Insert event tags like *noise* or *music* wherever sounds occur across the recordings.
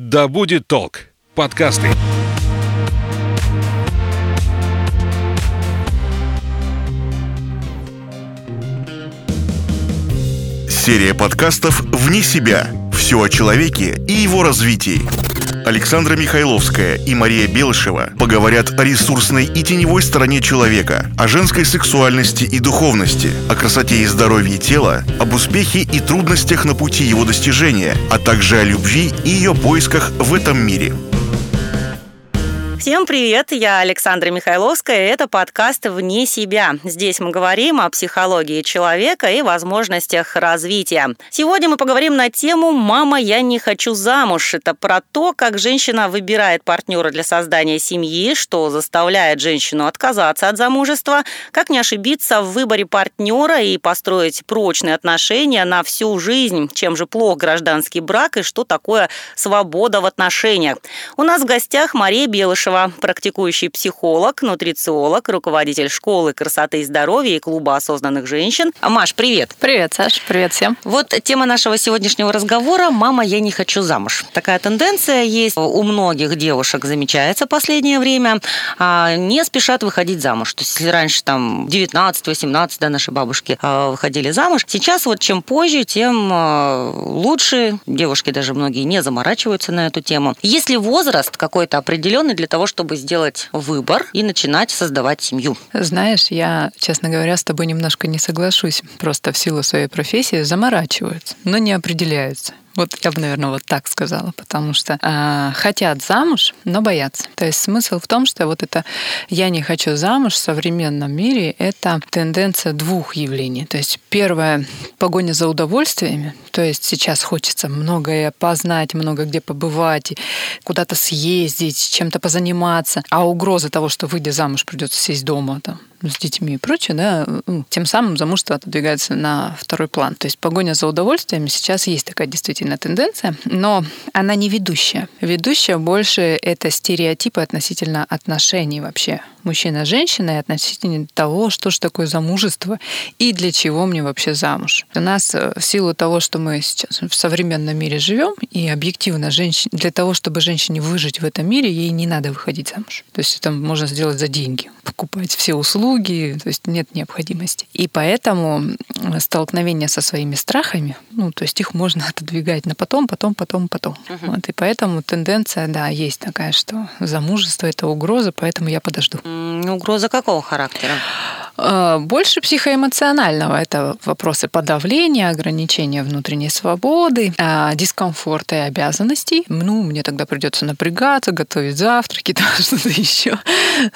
Да будет толк. Подкасты. Серия подкастов «Вне себя». Все о человеке и его развитии. Александра Михайловская и Мария Белышева поговорят о ресурсной и теневой стороне человека, о женской сексуальности и духовности, о красоте и здоровье тела, об успехе и трудностях на пути его достижения, а также о любви и ее поисках в этом мире. Всем привет, я Александра Михайловская, это подкаст «Вне себя». Здесь мы говорим о психологии человека и возможностях развития. Сегодня мы поговорим на тему «Мама, я не хочу замуж». Это про то, как женщина выбирает партнера для создания семьи, что заставляет женщину отказаться от замужества, как не ошибиться в выборе партнера и построить прочные отношения на всю жизнь, чем же плох гражданский брак и что такое свобода в отношениях. У нас в гостях Мария Белышева, Лешева, практикующий психолог, нутрициолог, руководитель школы красоты и здоровья и клуба осознанных женщин. Маш, привет. Привет, Саш, привет всем. Вот тема нашего сегодняшнего разговора «Мама, я не хочу замуж». Такая тенденция есть у многих девушек, замечается в последнее время. А, не спешат выходить замуж. То есть если раньше там 19-18, да, наши бабушки а, выходили замуж, сейчас вот чем позже, тем а, лучше. Девушки даже многие не заморачиваются на эту тему. Есть ли возраст какой-то определенный для того, того, чтобы сделать выбор и начинать создавать семью. Знаешь, я, честно говоря, с тобой немножко не соглашусь. Просто в силу своей профессии заморачиваются, но не определяются. Вот я бы, наверное, вот так сказала, потому что э, хотят замуж, но боятся. То есть смысл в том, что вот это «я не хочу замуж» в современном мире — это тенденция двух явлений. То есть первое — погоня за удовольствиями, то есть сейчас хочется многое познать, много где побывать, куда-то съездить, чем-то позаниматься, а угроза того, что выйдя замуж, придется сесть дома, там, с детьми и прочее, да, тем самым замужество отодвигается на второй план. То есть погоня за удовольствиями сейчас есть такая действительно тенденция, но она не ведущая. Ведущая больше это стереотипы относительно отношений вообще мужчина-женщина и относительно того, что же такое замужество и для чего мне вообще замуж. У нас э, в силу того, что мы сейчас в современном мире живем, и объективно женщин, для того, чтобы женщине выжить в этом мире, ей не надо выходить замуж. То есть это можно сделать за деньги, покупать все услуги, то есть нет необходимости. И поэтому столкновение со своими страхами, ну, то есть их можно *laughs* отодвигать на потом, потом, потом, потом. Uh-huh. Вот, и поэтому тенденция, да, есть такая, что замужество — это угроза, поэтому я подожду. Угроза какого характера? А, больше психоэмоционального. Это вопросы подавления, ограничения внутренней свободы, а, дискомфорта и обязанностей. Ну, мне тогда придется напрягаться, готовить завтраки, *laughs* там что-то еще.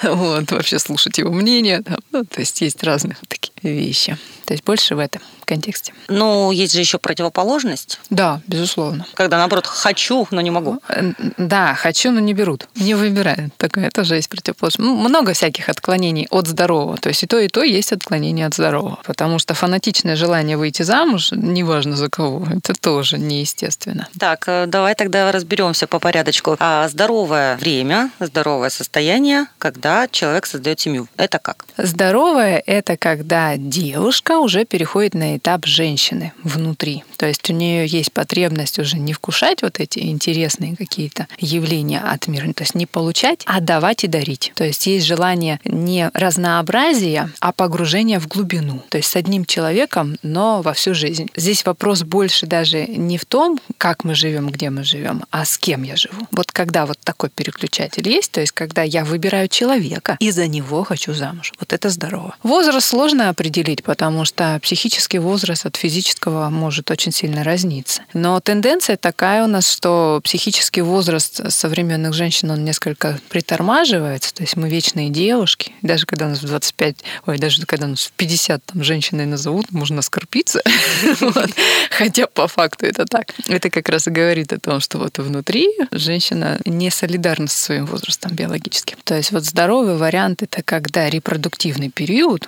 Вот, вообще слушать его мнение. Ну, то есть есть разные такие вещи. То есть больше в этом контексте. Ну, есть же еще противоположность. Да, безусловно. Когда, наоборот, хочу, но не могу. Э, да, хочу, но не берут. Не выбирают. Такое тоже есть противоположность. Много всяких отклонений от здорового. То есть и то, и то есть отклонение от здорового. Потому что фанатичное желание выйти замуж, неважно за кого, это тоже неестественно. Так, э, давай тогда разберемся по порядочку. А здоровое время, здоровое состояние, когда человек создает семью, это как? Здоровое – это когда девушка уже переходит на этап женщины внутри. То есть у нее есть потребность уже не вкушать вот эти интересные какие-то явления от мира, то есть не получать, а давать и дарить. То есть есть желание не разнообразия, а погружения в глубину. То есть с одним человеком, но во всю жизнь. Здесь вопрос больше даже не в том, как мы живем, где мы живем, а с кем я живу. Вот когда вот такой переключатель есть, то есть когда я выбираю человека и за него хочу замуж. Вот это здорово. Возраст сложно определить, потому что психический возраст от физического может очень сильно разниться. Но тенденция такая у нас, что психический возраст современных женщин, он несколько притормаживается, то есть мы вечные девушки, даже когда у нас в 25, ой, даже когда у нас в 50 там женщины назовут, можно оскорбиться, *laughs* хотя по факту это так. Это как раз и говорит о том, что вот внутри женщина не солидарна со своим возрастом биологическим. То есть вот здоровый вариант это когда репродуктивный период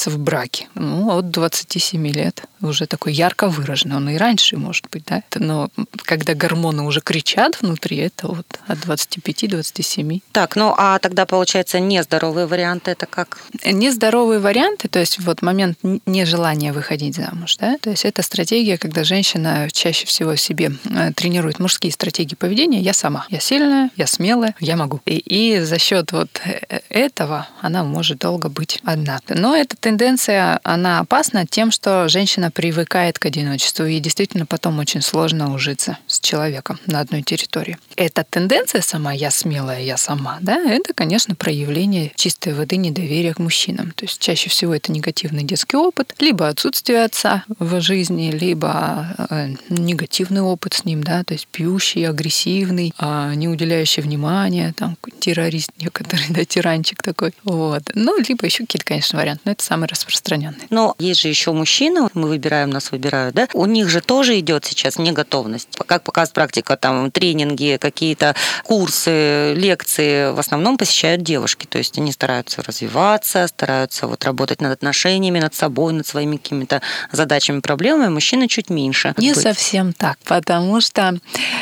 осуществляется в браке. Ну, от 27 лет уже такой ярко выраженный. Он и раньше может быть, да. Но когда гормоны уже кричат внутри, это вот от 25-27. Так, ну а тогда получается нездоровые варианты это как? Не Нездоровые варианты, то есть вот момент нежелания выходить замуж, да, то есть это стратегия, когда женщина чаще всего себе э, тренирует мужские стратегии поведения. Я сама, я сильная, я смелая, я могу. И, и за счет вот э, этого она может долго быть одна. Но эта тенденция, она опасна тем, что женщина привыкает к одиночеству, и действительно потом очень сложно ужиться с человеком на одной территории. Эта тенденция сама «я смелая, я сама», да, это, конечно, проявление чистой воды недоверия к мужчинам. То есть чаще всего это негативный детский опыт, либо отсутствие отца в жизни, либо э, негативный опыт с ним, да, то есть пьющий, агрессивный, а, не уделяющий внимания, там террорист некоторый, *laughs* да, тиранчик такой. Вот. Ну, либо еще какие-то, конечно, варианты, но это самый распространенный. Но есть же еще мужчины, мы выбираем, нас выбирают, да? У них же тоже идет сейчас неготовность. Как показывает практика, там тренинги, какие-то курсы, лекции в основном посещают девушки. То есть они стараются развиваться, стараются вот работать над отношениями, над собой, над своими какими-то задачами, проблемами. Мужчины чуть меньше. Не совсем так, потому что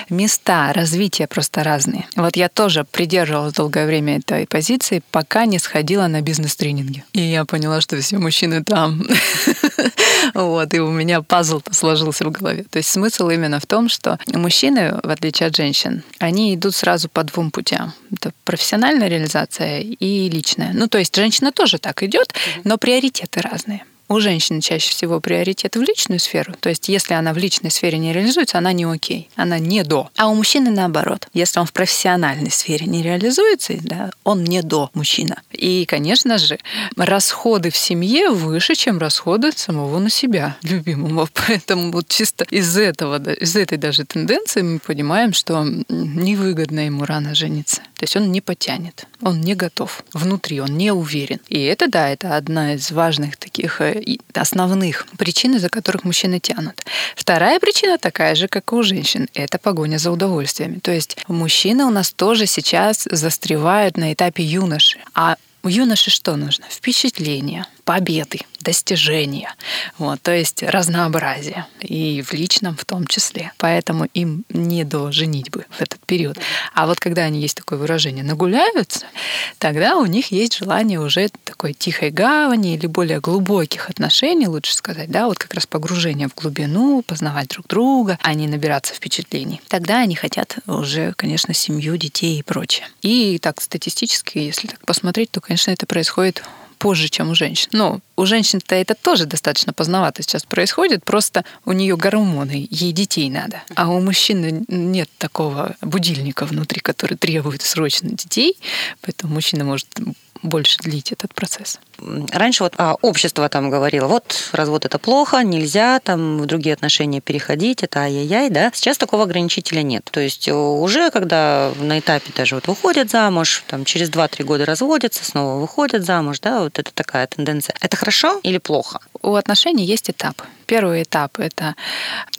места развития просто разные. Вот я тоже придерживалась долгое время этой позиции, пока не сходила на бизнес-тренинги. И я поняла, что все мужчины там. *laughs* Вот, и у меня пазл сложился в голове. То есть смысл именно в том, что мужчины, в отличие от женщин, они идут сразу по двум путям. Это профессиональная реализация и личная. Ну, то есть женщина тоже так идет, но приоритеты разные у женщины чаще всего приоритет в личную сферу. То есть, если она в личной сфере не реализуется, она не окей, она не до. А у мужчины наоборот. Если он в профессиональной сфере не реализуется, да, он не до мужчина. И, конечно же, расходы в семье выше, чем расходы самого на себя, любимого. *laughs* Поэтому вот чисто из этого, из этой даже тенденции мы понимаем, что невыгодно ему рано жениться. То есть он не потянет, он не готов, внутри он не уверен. И это, да, это одна из важных таких э, основных причин, из-за которых мужчины тянут. Вторая причина такая же, как и у женщин. Это погоня за удовольствиями. То есть мужчины у нас тоже сейчас застревают на этапе юноши. А у юноши что нужно? Впечатление, победы, достижения. Вот, то есть разнообразие. И в личном в том числе. Поэтому им не до женитьбы в этот период. А вот когда они есть такое выражение нагуляются, тогда у них есть желание уже такой тихой гавани или более глубоких отношений, лучше сказать, да, вот как раз погружение в глубину, познавать друг друга, а не набираться впечатлений. Тогда они хотят уже, конечно, семью, детей и прочее. И так статистически, если так посмотреть, то, конечно, это происходит позже, чем у женщин. Но у женщин-то это тоже достаточно поздновато сейчас происходит, просто у нее гормоны, ей детей надо. А у мужчины нет такого будильника внутри, который требует срочно детей, поэтому мужчина может больше длить этот процесс. Раньше вот а, общество там говорило, вот развод это плохо, нельзя там в другие отношения переходить, это ай-яй-яй, да. Сейчас такого ограничителя нет. То есть э, уже когда на этапе даже вот выходят замуж, там через 2-3 года разводятся, снова выходят замуж, да, вот это такая тенденция. Это хорошо или плохо? У отношений есть этап. Первый этап – это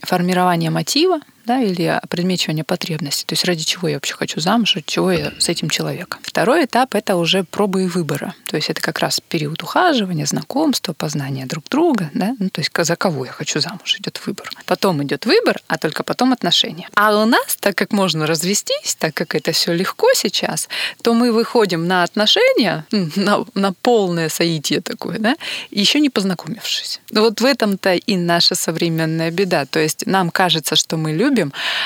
формирование мотива, да, или предмечивание потребностей. То есть ради чего я вообще хочу замуж, ради чего я с этим человеком. Второй этап – это уже пробы и выбора. То есть это как раз период ухаживания, знакомства, познания друг друга. Да? Ну, то есть за кого я хочу замуж, идет выбор. Потом идет выбор, а только потом отношения. А у нас, так как можно развестись, так как это все легко сейчас, то мы выходим на отношения, на, на полное соитие такое, да, еще не познакомившись. Вот в этом-то и наша современная беда. То есть нам кажется, что мы любим,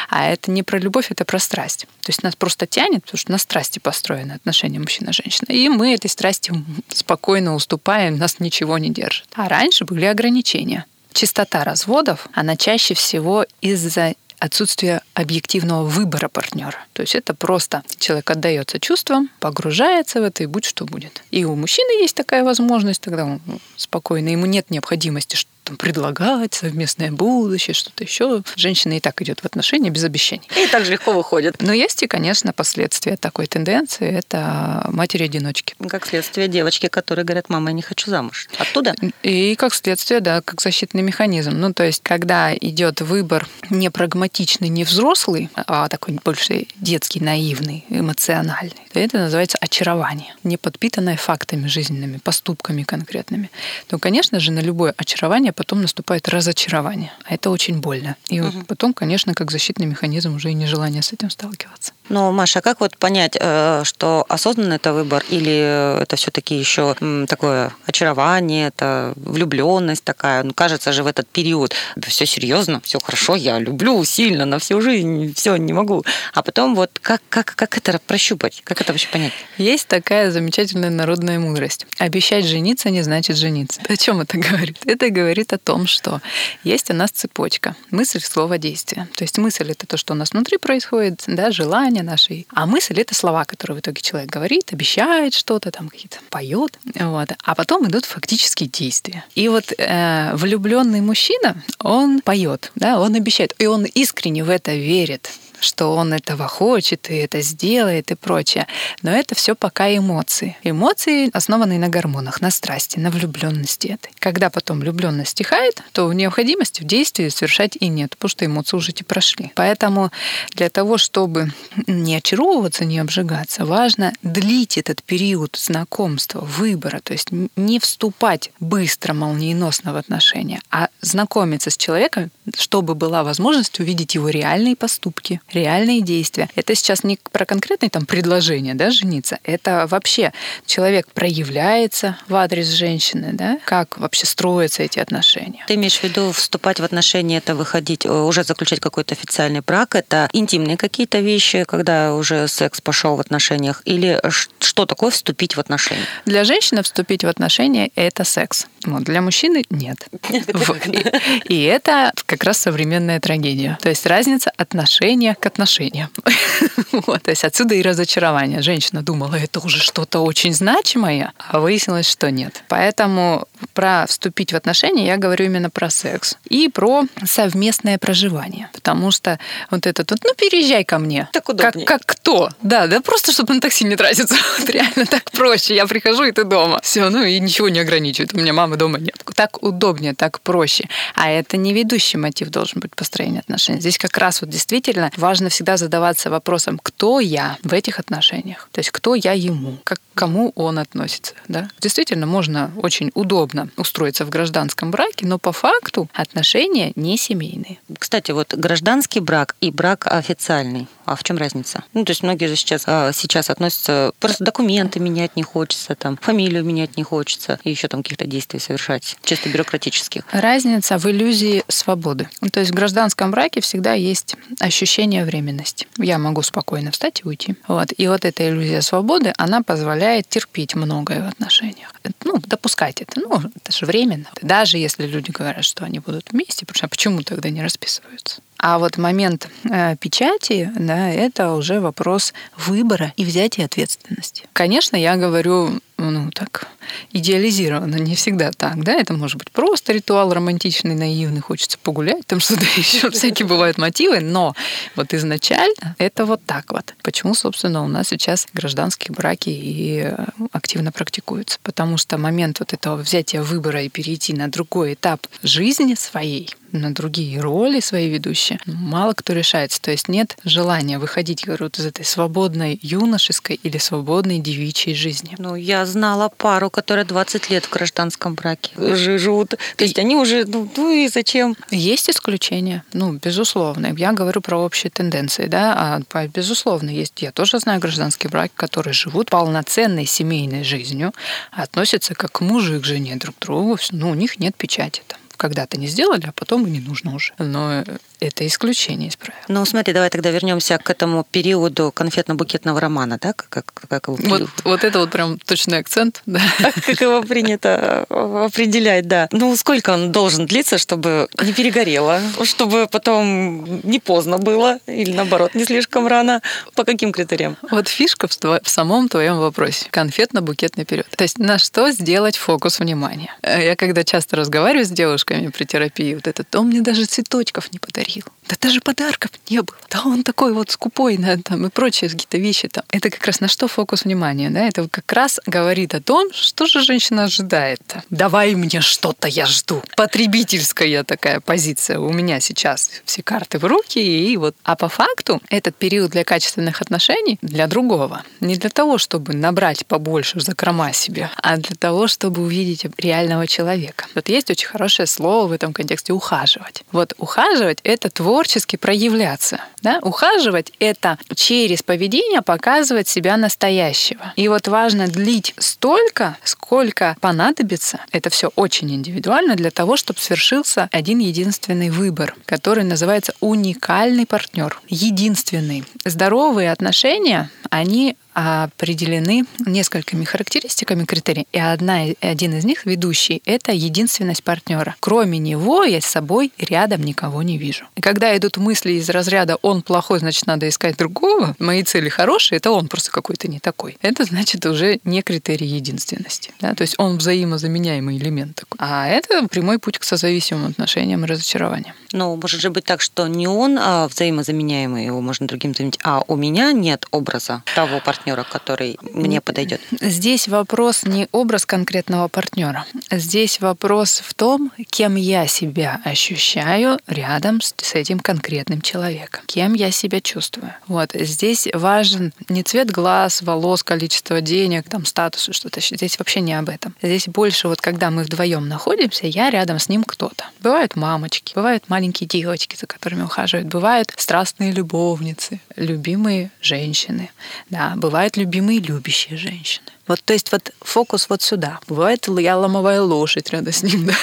а это не про любовь, это про страсть. То есть нас просто тянет, потому что на страсти построены отношения мужчина-женщина. И мы этой страсти спокойно уступаем, нас ничего не держит. А раньше были ограничения. Частота разводов, она чаще всего из-за отсутствие объективного выбора партнера. То есть это просто человек отдается чувствам, погружается в это и будь что будет. И у мужчины есть такая возможность, тогда он спокойно, ему нет необходимости там, предлагать совместное будущее, что-то еще. Женщина и так идет в отношения без обещаний. И так же легко выходит. Но есть и, конечно, последствия такой тенденции. Это матери-одиночки. Как следствие девочки, которые говорят, мама, я не хочу замуж. Оттуда? И как следствие, да, как защитный механизм. Ну, то есть, когда идет выбор не прагматичный, не взрослый, а такой больше детский, наивный, эмоциональный, то это называется очарование, не подпитанное фактами жизненными, поступками конкретными. То, конечно же, на любое очарование потом наступает разочарование. А это очень больно. И угу. вот потом, конечно, как защитный механизм уже и нежелание с этим сталкиваться. Но, Маша, а как вот понять, э, что осознанный это выбор или это все-таки еще такое очарование, это влюбленность такая? Ну, кажется же в этот период все серьезно, все хорошо, я люблю сильно на всю жизнь, все, не могу. А потом вот как, как, как это прощупать? Как это вообще понять? Есть такая замечательная народная мудрость. Обещать жениться не значит жениться. О чем это говорит? Это говорит о том, что есть у нас цепочка. Мысль, слово, действие. То есть мысль — это то, что у нас внутри происходит, да, желание наши. А мысль — это слова, которые в итоге человек говорит, обещает что-то, там какие-то поет. Вот. А потом идут фактические действия. И вот э, влюбленный мужчина, он поет, да, он обещает, и он искренне в это верит что он этого хочет и это сделает и прочее. Но это все пока эмоции. Эмоции основаны на гормонах, на страсти, на влюбленности этой. Когда потом влюбленность стихает, то необходимости в действии совершать и нет, потому что эмоции уже и прошли. Поэтому для того, чтобы не очаровываться, не обжигаться, важно длить этот период знакомства, выбора, то есть не вступать быстро, молниеносно в отношения, а знакомиться с человеком, чтобы была возможность увидеть его реальные поступки, реальные действия. Это сейчас не про конкретные там предложения, да, жениться. Это вообще человек проявляется в адрес женщины, да, как вообще строятся эти отношения. Ты имеешь в виду вступать в отношения, это выходить, э, уже заключать какой-то официальный брак, это интимные какие-то вещи, когда уже секс пошел в отношениях, или что такое вступить в отношения? Для женщины вступить в отношения – это секс. Вот, для мужчины – нет. *laughs* И это как раз современная трагедия. То есть разница отношения к отношениям. *laughs* вот, то есть отсюда и разочарование. Женщина думала, это уже что-то очень значимое, а выяснилось, что нет. Поэтому про вступить в отношения я говорю именно про секс и про совместное проживание. Потому что вот этот вот, ну, переезжай ко мне. Так удобнее. Как, как кто? Да, да, просто чтобы на такси не тратиться. *laughs* Вот реально так проще. Я прихожу, и ты дома. Все, ну и ничего не ограничивает. У меня мамы дома нет. Так удобнее, так проще. А это не ведущий мотив должен быть построения отношений. Здесь как раз вот действительно важно важно всегда задаваться вопросом, кто я в этих отношениях. То есть кто я ему, как, к кому он относится. Да? Действительно, можно очень удобно устроиться в гражданском браке, но по факту отношения не семейные. Кстати, вот гражданский брак и брак официальный, а в чем разница? Ну, то есть многие же сейчас, а, сейчас относятся, просто документы менять не хочется, там, фамилию менять не хочется, и еще там каких-то действий совершать, чисто бюрократических. Разница в иллюзии свободы. То есть в гражданском браке всегда есть ощущение временность. Я могу спокойно встать и уйти. Вот. И вот эта иллюзия свободы, она позволяет терпеть многое в отношениях. Ну, допускать это. Ну, это же временно. Даже если люди говорят, что они будут вместе, потому что почему тогда не расписываются? А вот момент э, печати, да, это уже вопрос выбора и взятия ответственности. Конечно, я говорю, ну так, идеализировано, не всегда так, да, это может быть просто ритуал романтичный, наивный, хочется погулять, там что-то *laughs* еще, всякие бывают мотивы, но вот изначально это вот так вот. Почему, собственно, у нас сейчас гражданские браки и э, активно практикуются? Потому что момент вот этого взятия выбора и перейти на другой этап жизни своей, на другие роли свои ведущие, мало кто решается. То есть нет желания выходить, говорю, из этой свободной юношеской или свободной девичьей жизни. Ну, я знала пару, которая 20 лет в гражданском браке живут. То есть они уже, ну, ну и зачем? Есть исключения, ну, безусловно. Я говорю про общие тенденции, да, а безусловно есть. Я тоже знаю гражданские браки, которые живут полноценной семейной жизнью, относятся как мужик к жене друг к другу, ну, у них нет печати там когда-то не сделали, а потом и не нужно уже. Но это исключение из правил. Ну, смотри, давай тогда вернемся к этому периоду конфетно-букетного романа, да? Как, как, его... вот, вот это вот прям точный акцент, да. *laughs* Как его принято определять, да. Ну, сколько он должен длиться, чтобы не перегорело, чтобы потом не поздно было, или наоборот, не слишком рано? По каким критериям? Вот фишка в, в самом твоем вопросе. Конфетно-букетный период. То есть на что сделать фокус внимания? Я когда часто разговариваю с девушками при терапии, вот этот, он мне даже цветочков не подарил you. Да даже подарков не было. Да он такой вот скупой на там и прочие какие-то вещи там. Это как раз на что фокус внимания, да? Это как раз говорит о том, что же женщина ожидает. Давай мне что-то, я жду. Потребительская такая позиция у меня сейчас. Все карты в руки и вот. А по факту этот период для качественных отношений для другого. Не для того, чтобы набрать побольше закрома себе, а для того, чтобы увидеть реального человека. Вот есть очень хорошее слово в этом контексте ухаживать. Вот ухаживать это твой творчески проявляться. Да? Ухаживать — это через поведение показывать себя настоящего. И вот важно длить столько, сколько понадобится. Это все очень индивидуально для того, чтобы свершился один единственный выбор, который называется уникальный партнер. Единственный. Здоровые отношения, они определены несколькими характеристиками критерий, и одна, один из них, ведущий, это единственность партнера. Кроме него я с собой рядом никого не вижу. И когда идут мысли из разряда «он плохой, значит, надо искать другого», мои цели хорошие, это он просто какой-то не такой. Это значит уже не критерий единственности. Да? То есть он взаимозаменяемый элемент такой. А это прямой путь к созависимым отношениям и разочарованиям. Ну, может же быть так, что не он а взаимозаменяемый, его можно другим заменить, а у меня нет образа того партнера, партнера, который мне подойдет? Здесь вопрос не образ конкретного партнера. Здесь вопрос в том, кем я себя ощущаю рядом с, с этим конкретным человеком. Кем я себя чувствую. Вот. Здесь важен не цвет глаз, волос, количество денег, там, статус, что-то. Здесь вообще не об этом. Здесь больше вот когда мы вдвоем находимся, я рядом с ним кто-то. Бывают мамочки, бывают маленькие девочки, за которыми ухаживают, бывают страстные любовницы, любимые женщины, да, бывают бывают любимые любящие женщины. Вот, то есть вот фокус вот сюда. Бывает, я ломовая лошадь рядом с ним, да.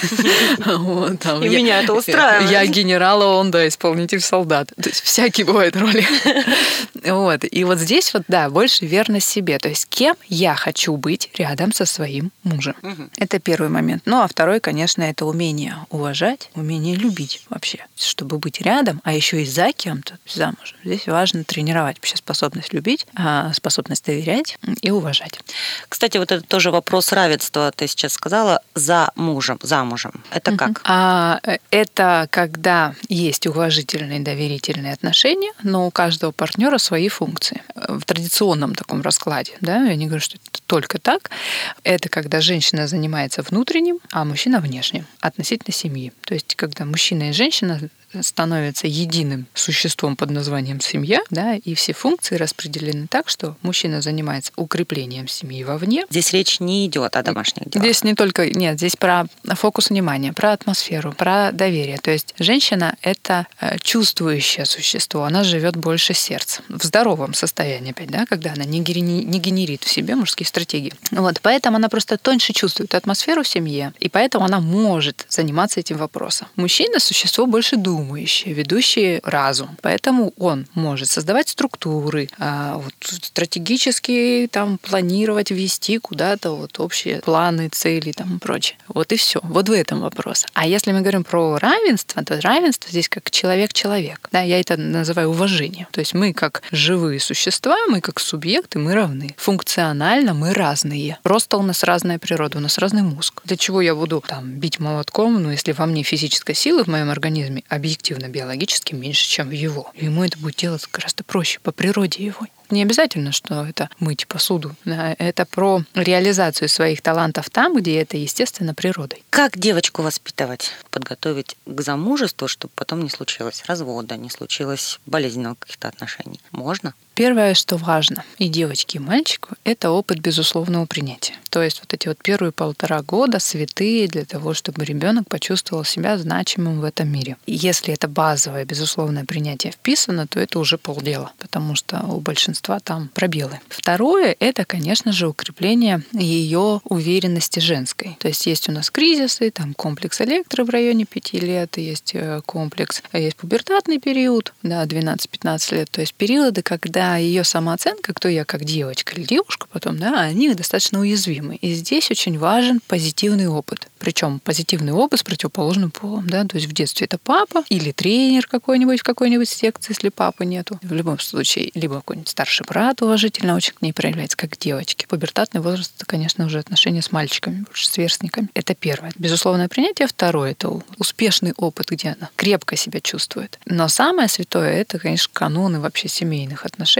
*laughs* Вот, там, И я, меня это устраивает. Я генерал, а он, да, исполнитель солдат. То есть всякие бывают роли. *laughs* Вот. И вот здесь вот, да, больше верность себе. То есть кем я хочу быть рядом со своим мужем. Это первый момент. Ну, а второй, конечно, это умение уважать, умение любить вообще. Чтобы быть рядом, а еще и за кем-то, замужем. Здесь важно тренировать вообще способность любить, а, способность доверять и уважать. Кстати, вот это тоже вопрос равенства. Ты сейчас сказала за мужем, замужем. Это как? А, э, это когда есть уважительные доверительные отношения, но у каждого партнера свои функции. В традиционном таком раскладе, да, я не говорю, что это только так. Это когда женщина занимается внутренним, а мужчина внешним относительно семьи. То есть, когда мужчина и женщина становится единым существом под названием семья, да, и все функции распределены так, что мужчина занимается укреплением семьи вовне. Здесь речь не идет о домашних делах. Здесь не только, нет, здесь про фокус внимания, про атмосферу, про доверие. То есть женщина — это э, чувствующее существо, она живет больше сердцем, в здоровом состоянии опять, да, когда она не, не генерит в себе мужские стратегии. Вот, поэтому она просто тоньше чувствует атмосферу в семье, и поэтому она может заниматься этим вопросом. Мужчина — существо больше думает, думающие, ведущие разум. Поэтому он может создавать структуры, а, вот, стратегически там планировать, вести куда-то вот общие планы, цели там и прочее. Вот и все. Вот в этом вопрос. А если мы говорим про равенство, то равенство здесь как человек-человек. Да, я это называю уважением. То есть мы как живые существа, мы как субъекты, мы равны. Функционально мы разные. Просто у нас разная природа, у нас разный мозг. Для чего я буду там бить молотком, ну, если во мне физической силы в моем организме объективно объективно биологически меньше, чем в его. Ему это будет делать гораздо проще по природе его. Не обязательно, что это мыть посуду. Это про реализацию своих талантов там, где это, естественно, природой. Как девочку воспитывать, подготовить к замужеству, чтобы потом не случилось развода, не случилось болезненного каких-то отношений? Можно? Первое, что важно и девочке, и мальчику, это опыт безусловного принятия. То есть вот эти вот первые полтора года святые для того, чтобы ребенок почувствовал себя значимым в этом мире. И если это базовое безусловное принятие вписано, то это уже полдела, потому что у большинства там пробелы. Второе — это, конечно же, укрепление ее уверенности женской. То есть есть у нас кризисы, там комплекс электро в районе 5 лет, есть э, комплекс, есть пубертатный период, да, 12-15 лет, то есть периоды, когда ее самооценка, кто я как девочка или девушка потом, да, они достаточно уязвимы. И здесь очень важен позитивный опыт. Причем позитивный опыт с противоположным полом, да, то есть в детстве это папа или тренер какой-нибудь в какой-нибудь секции, если папы нету. В любом случае, либо какой-нибудь старший брат уважительно очень к ней проявляется, как девочки. Пубертатный возраст, это, конечно, уже отношения с мальчиками, больше сверстниками. Это первое. Безусловное принятие. Второе — это успешный опыт, где она крепко себя чувствует. Но самое святое — это, конечно, каноны вообще семейных отношений,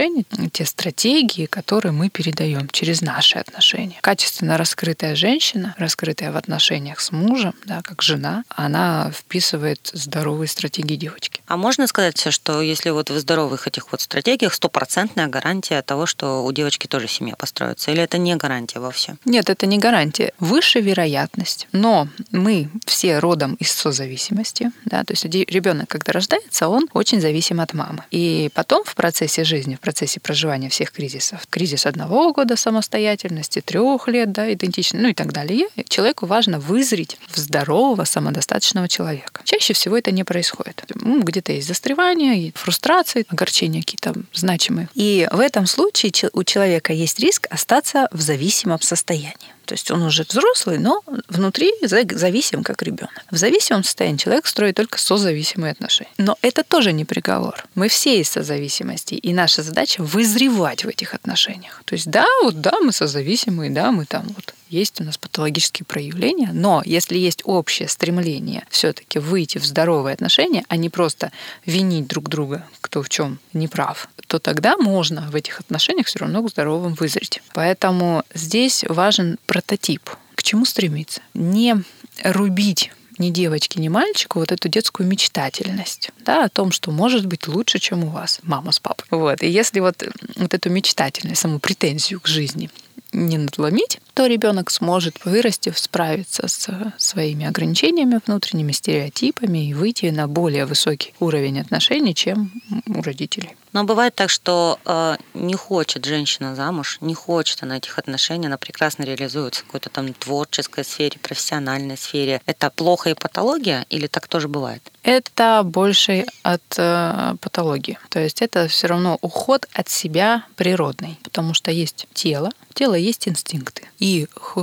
те стратегии, которые мы передаем через наши отношения. Качественно раскрытая женщина, раскрытая в отношениях с мужем, да, как жена, она вписывает здоровые стратегии девочки. А можно сказать, что если вот в здоровых этих вот стратегиях стопроцентная гарантия того, что у девочки тоже семья построится? Или это не гарантия вовсе? Нет, это не гарантия. Выше вероятность. Но мы все родом из созависимости. Да? То есть ребенок, когда рождается, он очень зависим от мамы. И потом в процессе жизни, процессе проживания всех кризисов, кризис одного года самостоятельности, трех лет, да, идентично, ну и так далее, человеку важно вызреть в здорового, самодостаточного человека. Чаще всего это не происходит. Ну, где-то есть застревание, фрустрации, огорчения какие-то значимые. И в этом случае у человека есть риск остаться в зависимом состоянии. То есть он уже взрослый, но внутри зависим как ребенок. В зависимом состоянии человек строит только созависимые отношения. Но это тоже не приговор. Мы все из созависимости, и наша задача вызревать в этих отношениях. То есть да, вот да, мы созависимые, да, мы там вот есть у нас патологические проявления, но если есть общее стремление все-таки выйти в здоровые отношения, а не просто винить друг друга, кто в чем не прав, то тогда можно в этих отношениях все равно к здоровым вызреть. Поэтому здесь важен прототип. К чему стремиться? Не рубить ни девочки, ни мальчику вот эту детскую мечтательность, да, о том, что может быть лучше, чем у вас, мама с папой. Вот. И если вот, вот эту мечтательность, саму претензию к жизни не надломить, то ребенок сможет вырасти, справиться с своими ограничениями внутренними, стереотипами и выйти на более высокий уровень отношений, чем у родителей. Но бывает так, что э, не хочет женщина замуж, не хочет она этих отношений, она прекрасно реализуется в какой-то там творческой сфере, профессиональной сфере. Это плохо и патология или так тоже бывает? Это больше от э, патологии. То есть это все равно уход от себя природный, потому что есть тело, тело есть инстинкты. И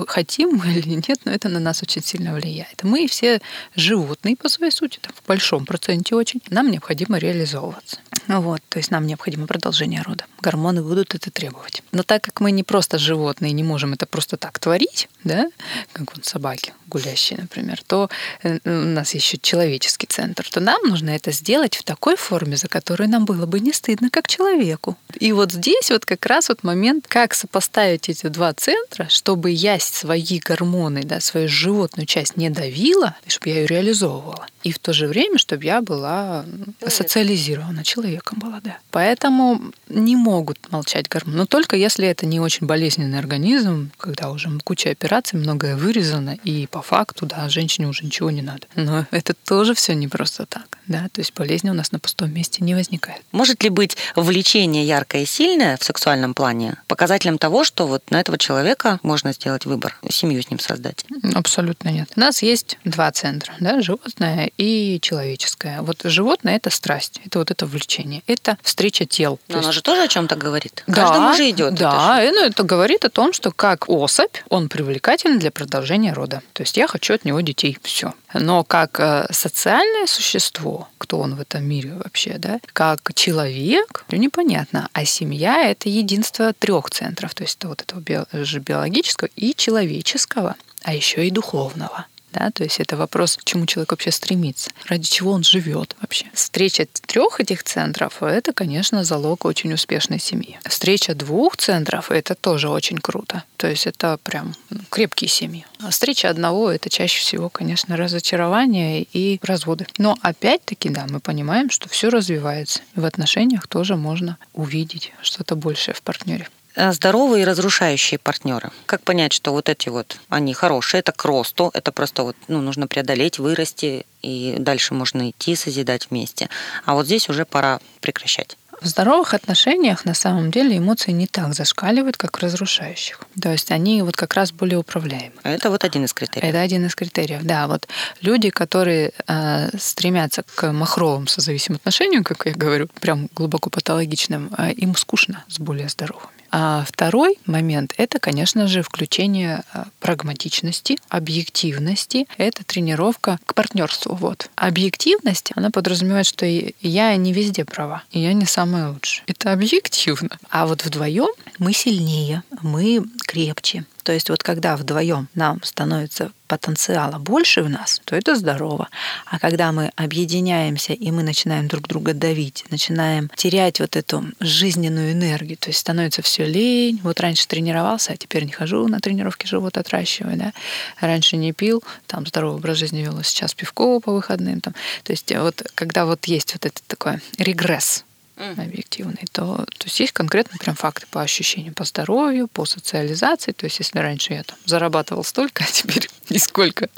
хотим мы *laughs* или нет, но это на нас очень сильно влияет. Мы все животные по своей сути, там, в большом проценте очень. Нам необходимо реализовываться. Вот, то есть нам необходимо продолжение рода. Гормоны будут это требовать. Но так как мы не просто животные, не можем это просто так творить, да, как вот собаки гулящие, например, то э, у нас еще человеческий центр, то нам нужно это сделать в такой форме, за которую нам было бы не стыдно, как человеку. И вот здесь вот как раз вот момент, как сопоставить эти два центра, чтобы я свои гормоны, да, свою животную часть не давила, чтобы я ее реализовывала. И в то же время, чтобы я была социализирована человеком была, да. Поэтому не могут молчать гормоны. Но только если это не очень болезненный организм, когда уже куча операций, многое вырезано, и по факту, да, женщине уже ничего не надо. Но это тоже все не просто так, да. То есть болезни у нас на пустом месте не возникает. Может ли быть влечение яркое и сильное в сексуальном плане показателем того, что вот на этого человека можно сделать выбор, семью с ним создать? Абсолютно нет. У нас есть два центра, да, животное и человеческое. Вот животное это страсть, это вот это влечение, это встреча тел. Но оно есть... же тоже о чем-то говорит. Да, Каждому же идет. Да, это, ну, это говорит о том, что как особь он привлекателен для продолжения рода. То есть я хочу от него детей. Все. Но как э, социальное существо, кто он в этом мире вообще, да, как человек, непонятно. А семья это единство трех центров, то есть это вот этого биологического и человеческого, а еще и духовного. Да, то есть это вопрос, к чему человек вообще стремится, ради чего он живет вообще. Встреча трех этих центров – это, конечно, залог очень успешной семьи. Встреча двух центров – это тоже очень круто. То есть это прям ну, крепкие семьи. А встреча одного – это чаще всего, конечно, разочарование и разводы. Но опять-таки, да, мы понимаем, что все развивается. И в отношениях тоже можно увидеть что-то большее в партнере. Э, здоровые и разрушающие партнеры. Как понять, что вот эти вот, они хорошие, это к росту, это просто вот, ну, нужно преодолеть, вырасти, и дальше можно идти, созидать вместе. А вот здесь уже пора прекращать. В здоровых отношениях на самом деле эмоции не так зашкаливают, как в разрушающих. То есть они вот как раз более управляемы. Это вот один из критериев. Это один из критериев, да. Вот люди, которые э, стремятся к махровым созависимым отношениям, как я говорю, прям глубоко патологичным, э, им скучно с более здоровыми. А второй момент – это, конечно же, включение а, прагматичности, объективности. Это тренировка к партнерству. Вот. Объективность, она подразумевает, что я не везде права, и я не самая лучшая. Это объективно. А вот вдвоем мы сильнее, мы крепче, то есть вот когда вдвоем нам становится потенциала больше в нас, то это здорово. А когда мы объединяемся и мы начинаем друг друга давить, начинаем терять вот эту жизненную энергию, то есть становится все лень. Вот раньше тренировался, а теперь не хожу на тренировки, живот отращиваю, да. Раньше не пил, там здоровый образ жизни вел, а сейчас пивко по выходным. Там. То есть вот когда вот есть вот этот такой регресс объективный, то, то есть есть конкретно прям факты по ощущениям, по здоровью, по социализации. То есть если раньше я там зарабатывал столько, *laughs* а теперь *laughs* нисколько,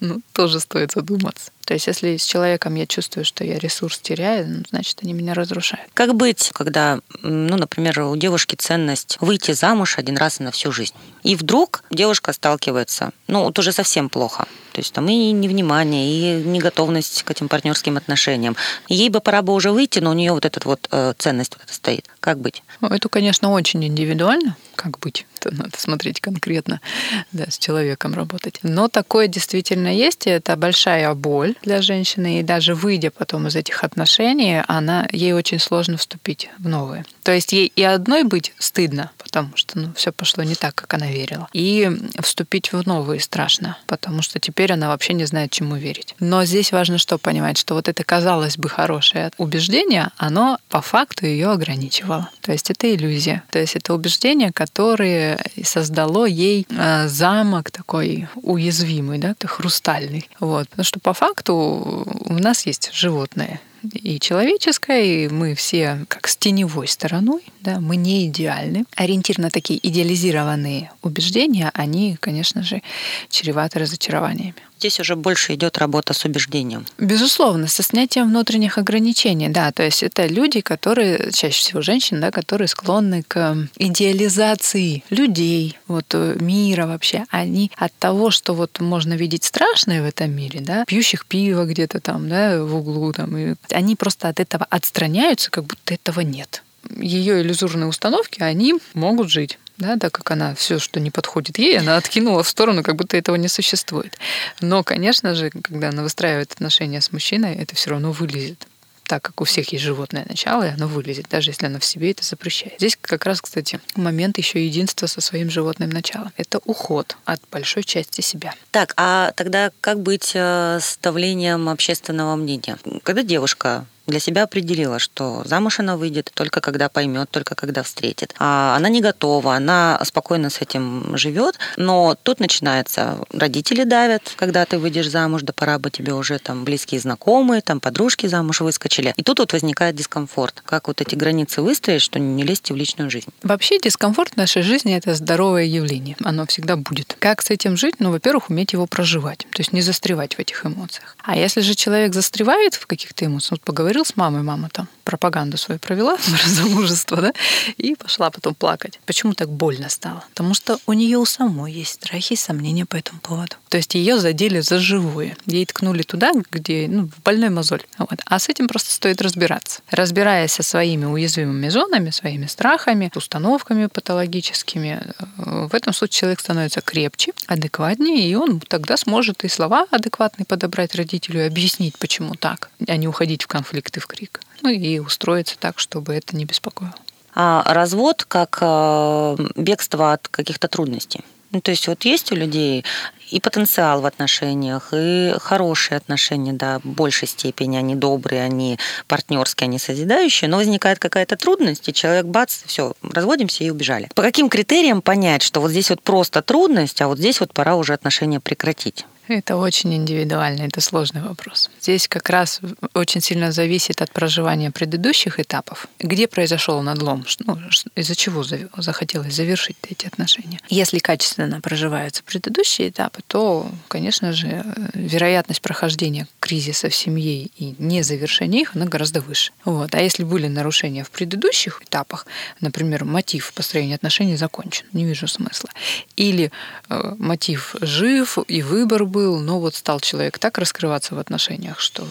ну, тоже стоит задуматься. То есть, если с человеком я чувствую, что я ресурс теряю, ну, значит, они меня разрушают. Как быть, когда, ну, например, у девушки ценность выйти замуж один раз на всю жизнь? И вдруг девушка сталкивается, ну, вот уже совсем плохо. То есть там и невнимание, и неготовность к этим партнерским отношениям. Ей бы пора бы уже выйти, но у нее вот эта вот э, ценность вот эта стоит. Как быть? Ну, это, конечно, очень индивидуально. Как быть? *laughs* Это надо смотреть конкретно, да, с человеком работать. Но такое действительно есть, и это большая боль для женщины, и даже выйдя потом из этих отношений, она, ей очень сложно вступить в новые. То есть ей и одной быть стыдно, потому что ну, все пошло не так, как она верила. И вступить в новые страшно, потому что теперь она вообще не знает, чему верить. Но здесь важно что понимать, что вот это, казалось бы, хорошее убеждение, оно по факту ее ограничивало. То есть это иллюзия. То есть это убеждение, которое создало ей э, замок такой уязвимый, да, хрустальный. Вот. Потому что по факту у нас есть животные, и человеческое, и мы все как с теневой стороной, да, мы не идеальны. Ориентир на такие идеализированные убеждения, они, конечно же, чреваты разочарованиями. Здесь уже больше идет работа с убеждением. Безусловно, со снятием внутренних ограничений, да, то есть это люди, которые, чаще всего женщины, да, которые склонны к идеализации людей, вот э, мира вообще. Они от того, что вот можно видеть страшное в этом мире, да, пьющих пиво где-то там, да, в углу, там, и они просто от этого отстраняются, как будто этого нет ее иллюзорные установки, они могут жить. Да, так как она все, что не подходит ей, она откинула в сторону, как будто этого не существует. Но, конечно же, когда она выстраивает отношения с мужчиной, это все равно вылезет так как у всех есть животное начало, и оно вылезет, даже если она в себе это запрещает. Здесь как раз, кстати, момент еще единства со своим животным началом. Это уход от большой части себя. Так, а тогда как быть э, с давлением общественного мнения? Когда девушка для себя определила, что замуж она выйдет только когда поймет, только когда встретит. А она не готова, она спокойно с этим живет, но тут начинается, родители давят, когда ты выйдешь замуж, да пора бы тебе уже там близкие знакомые, там подружки замуж выскочили. И тут вот возникает дискомфорт. Как вот эти границы выстроить, что не лезьте в личную жизнь? Вообще дискомфорт в нашей жизни – это здоровое явление. Оно всегда будет. Как с этим жить? Ну, во-первых, уметь его проживать, то есть не застревать в этих эмоциях. А если же человек застревает в каких-то эмоциях, вот поговорить поговорил с мамой, мама там пропаганду свою провела *laughs* про замужество, да, и пошла потом плакать. Почему так больно стало? Потому что у нее у самой есть страхи и сомнения по этому поводу. То есть ее задели за живое. Ей ткнули туда, где ну, в больной мозоль. Вот. А с этим просто стоит разбираться. Разбираясь со своими уязвимыми зонами, своими страхами, установками патологическими, э, в этом случае человек становится крепче, адекватнее, и он тогда сможет и слова адекватные подобрать родителю и объяснить, почему так, а не уходить в конфликт и в крик. Ну и устроиться так, чтобы это не беспокоило. А развод как э, бегство от каких-то трудностей. Ну, то есть вот есть у людей и потенциал в отношениях, и хорошие отношения, да, в большей степени они добрые, они партнерские, они созидающие, но возникает какая-то трудность, и человек бац, все, разводимся и убежали. По каким критериям понять, что вот здесь вот просто трудность, а вот здесь вот пора уже отношения прекратить? Это очень индивидуально, это сложный вопрос. Здесь как раз очень сильно зависит от проживания предыдущих этапов. Где произошел надлом? Ну, из-за чего захотелось завершить эти отношения? Если качественно проживаются предыдущие этапы, то, конечно же, вероятность прохождения кризиса в семье и не завершения их, она гораздо выше. Вот. А если были нарушения в предыдущих этапах, например, мотив построения отношений закончен, не вижу смысла. Или э, мотив жив и выбор был, но вот стал человек так раскрываться в отношениях, что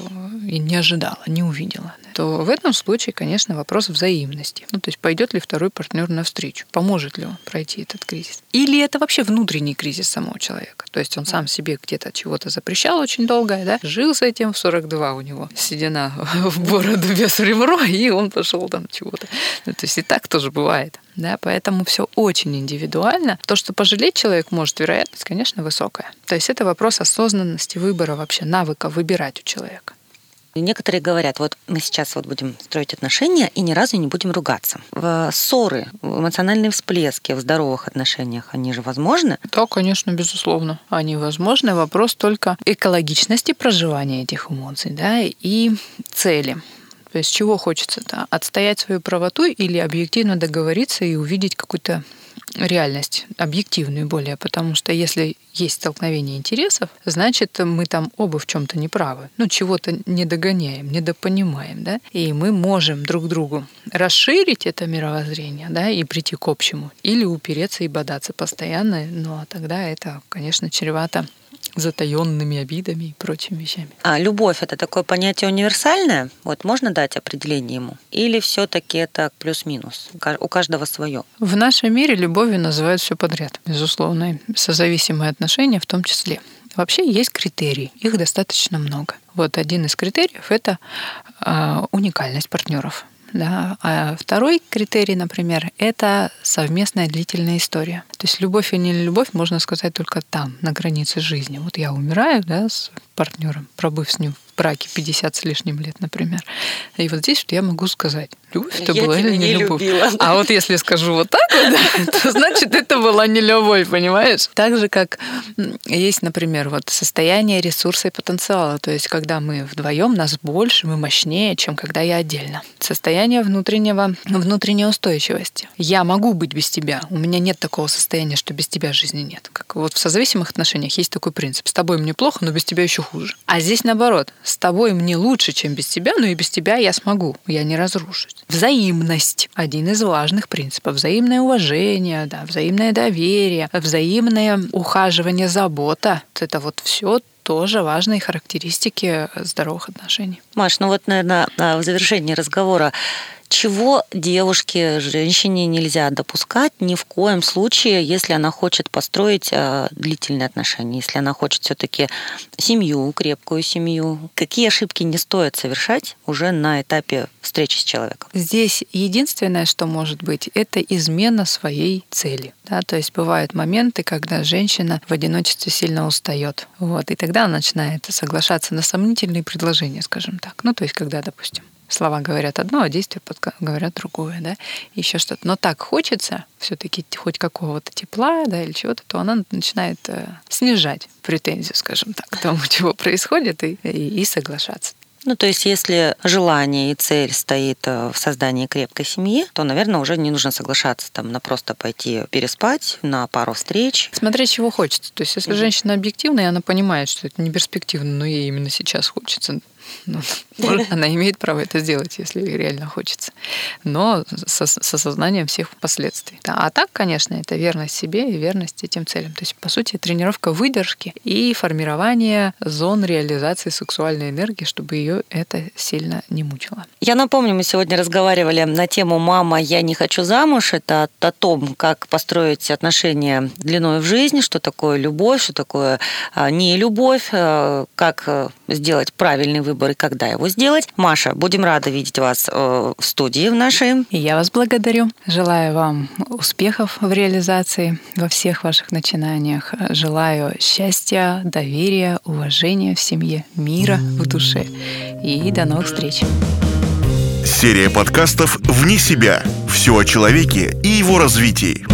и не ожидала, не увидела, то в этом случае, конечно, вопрос взаимности. Ну, то есть пойдет ли второй партнер навстречу, поможет ли он пройти этот кризис. Или это вообще внутренний кризис самого человека. То есть он сам себе где-то чего-то запрещал очень долго, да, жил с этим в 42 у него седина *laughs* в бороду без ребро, и он пошел там чего-то. Ну, то есть и так тоже бывает. Да, поэтому все очень индивидуально. То, что пожалеть человек может, вероятность, конечно, высокая. То есть это вопрос осознанности выбора вообще, навыка выбирать у человека. Некоторые говорят, вот мы сейчас вот будем строить отношения и ни разу не будем ругаться. В ссоры, в эмоциональные всплески в здоровых отношениях, они же возможны? Да, конечно, безусловно. Они возможны. Вопрос только экологичности проживания этих эмоций да, и цели То есть чего хочется-то? Отстоять свою правоту или объективно договориться и увидеть какую-то реальность, объективную более, потому что если есть столкновение интересов, значит, мы там оба в чем-то неправы. Ну, чего-то не догоняем, недопонимаем, да, и мы можем друг другу расширить это мировоззрение, да, и прийти к общему, или упереться и бодаться постоянно, ну, а тогда это, конечно, чревато затаенными обидами и прочими вещами. А любовь это такое понятие универсальное? Вот можно дать определение ему? Или все-таки это плюс-минус? У каждого свое? В нашем мире любовью называют все подряд, безусловно, созависимые отношения в том числе. Вообще есть критерии, их достаточно много. Вот один из критериев это э, уникальность партнеров. Да. А второй критерий, например, это совместная длительная история. То есть любовь и не любовь можно сказать только там, на границе жизни. Вот я умираю да, с партнером, пробыв с ним в браке 50 с лишним лет, например. И вот здесь вот я могу сказать, любовь это была или не, любовь. Любила. А вот если скажу вот так вот, да, *laughs* то значит это была не любовь, понимаешь? Так же, как есть, например, вот состояние ресурса и потенциала. То есть, когда мы вдвоем, нас больше, мы мощнее, чем когда я отдельно. Состояние внутреннего, внутренней устойчивости. Я могу быть без тебя. У меня нет такого состояния, что без тебя жизни нет. Как вот в созависимых отношениях есть такой принцип. С тобой мне плохо, но без тебя еще хуже. А здесь наоборот с тобой мне лучше, чем без тебя, но и без тебя я смогу, я не разрушусь. Взаимность – один из важных принципов. Взаимное уважение, да, взаимное доверие, взаимное ухаживание, забота – это вот все тоже важные характеристики здоровых отношений. Маш, ну вот, наверное, в завершении разговора чего девушке, женщине нельзя допускать ни в коем случае, если она хочет построить э, длительные отношения, если она хочет все-таки семью, крепкую семью. Какие ошибки не стоит совершать уже на этапе встречи с человеком? Здесь единственное, что может быть, это измена своей цели. Да? То есть бывают моменты, когда женщина в одиночестве сильно устает. Вот, и тогда она начинает соглашаться на сомнительные предложения, скажем так. Ну, то есть когда, допустим, слова говорят одно, а действия говорят другое, да, еще что-то. Но так хочется все-таки хоть какого-то тепла, да, или чего-то, то она начинает э, снижать претензию, скажем так, к тому, *laughs* чего происходит, и, и, и соглашаться. Ну, то есть, если желание и цель стоит э, в создании крепкой семьи, то, наверное, уже не нужно соглашаться там на просто пойти переспать, на пару встреч. Смотреть, чего хочется. То есть, если женщина объективная, она понимает, что это не перспективно, но ей именно сейчас хочется ну, *laughs* она имеет право это сделать, если реально хочется. Но со, с осознанием всех последствий. А так, конечно, это верность себе и верность этим целям. То есть, по сути, тренировка выдержки и формирование зон реализации сексуальной энергии, чтобы ее это сильно не мучило. Я напомню, мы сегодня разговаривали на тему «Мама, я не хочу замуж». Это о том, как построить отношения длиной в жизни, что такое любовь, что такое а, не любовь, а, как э, сделать правильный выбор выбор и когда его сделать. Маша, будем рады видеть вас э, в студии в нашей. И я вас благодарю. Желаю вам успехов в реализации во всех ваших начинаниях. Желаю счастья, доверия, уважения в семье, мира в душе. И до новых встреч. Серия подкастов «Вне себя». Все о человеке и его развитии.